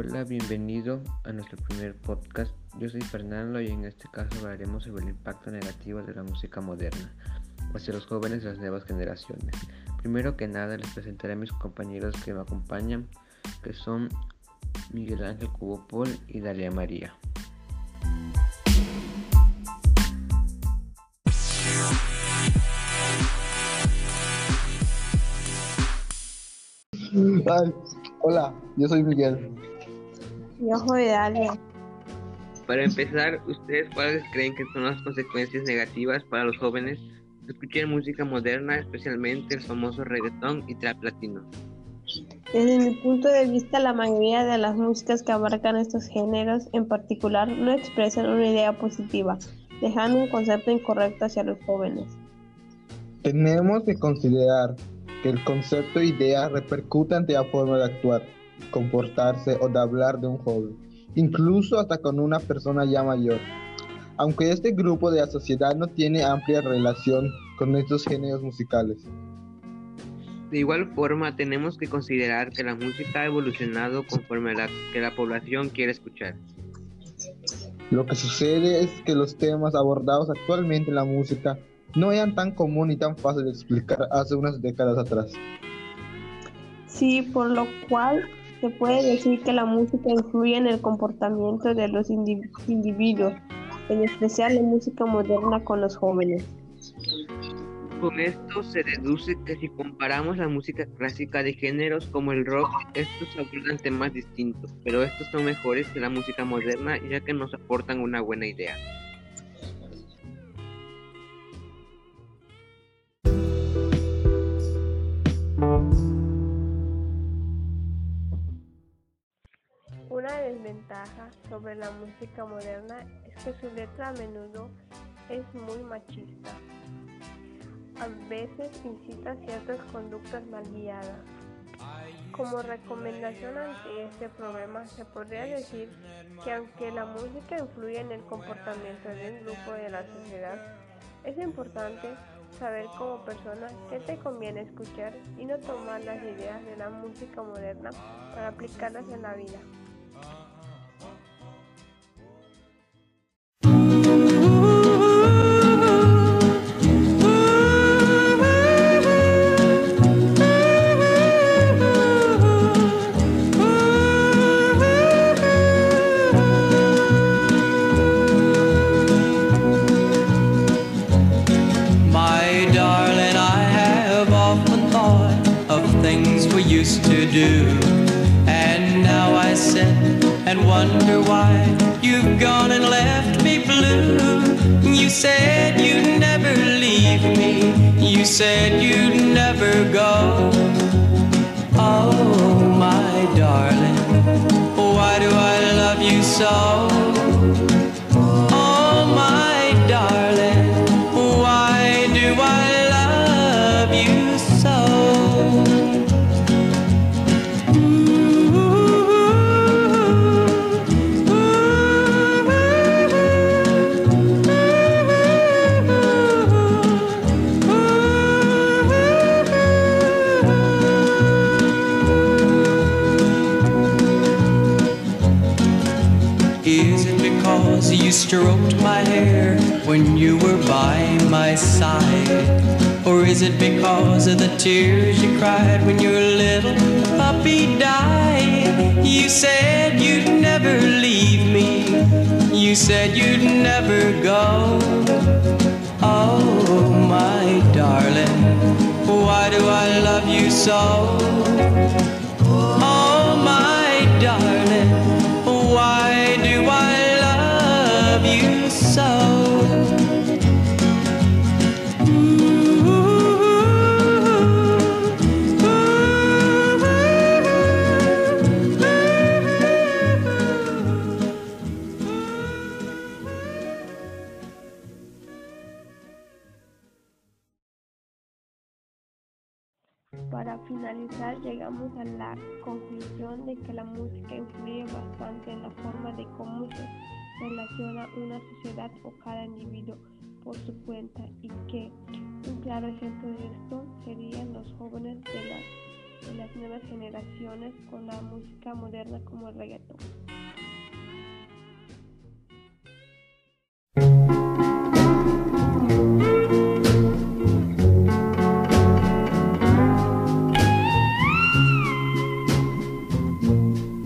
Hola, bienvenido a nuestro primer podcast. Yo soy Fernando y en este caso hablaremos sobre el impacto negativo de la música moderna hacia los jóvenes de las nuevas generaciones. Primero que nada les presentaré a mis compañeros que me acompañan, que son Miguel Ángel Cubopol y Dalia María. Hola, yo soy Miguel. Soy Dalia. Para empezar, ¿ustedes cuáles creen que son las consecuencias negativas para los jóvenes de escuchar música moderna, especialmente el famoso reggaetón y trap latino? Desde mi punto de vista, la mayoría de las músicas que abarcan estos géneros en particular no expresan una idea positiva, dejando un concepto incorrecto hacia los jóvenes. Tenemos que considerar que el concepto idea repercute ante la forma de actuar, comportarse o de hablar de un joven, incluso hasta con una persona ya mayor. Aunque este grupo de la sociedad no tiene amplia relación con estos géneros musicales. De igual forma, tenemos que considerar que la música ha evolucionado conforme a la que la población quiere escuchar. Lo que sucede es que los temas abordados actualmente en la música no eran tan común y tan fácil de explicar hace unas décadas atrás. Sí, por lo cual se puede decir que la música influye en el comportamiento de los individuos, en especial la música moderna con los jóvenes. Con esto se deduce que si comparamos la música clásica de géneros como el rock, estos abordan temas distintos, pero estos son mejores que la música moderna ya que nos aportan una buena idea. Sobre la música moderna es que su letra a menudo es muy machista. A veces incita ciertas conductas mal guiadas. Como recomendación ante este problema, se podría decir que aunque la música influye en el comportamiento de un grupo de la sociedad, es importante saber como persona qué te conviene escuchar y no tomar las ideas de la música moderna para aplicarlas en la vida. Used to do. And now I sit and wonder why you've gone and left me blue. You said you'd never leave me, you said you'd never go. Oh my darling Why do I love you so? Oh, my darling, why do I love you so? Stroked my hair when you were by my side? Or is it because of the tears you cried when your little puppy died? You said you'd never leave me, you said you'd never go. Oh, my darling, why do I love you so? Para finalizar, llegamos a la conclusión de que la música influye bastante en la forma de cómo se relaciona una sociedad o cada individuo por su cuenta y que un claro ejemplo de esto serían los jóvenes de las nuevas generaciones con la música moderna como el reggaetón.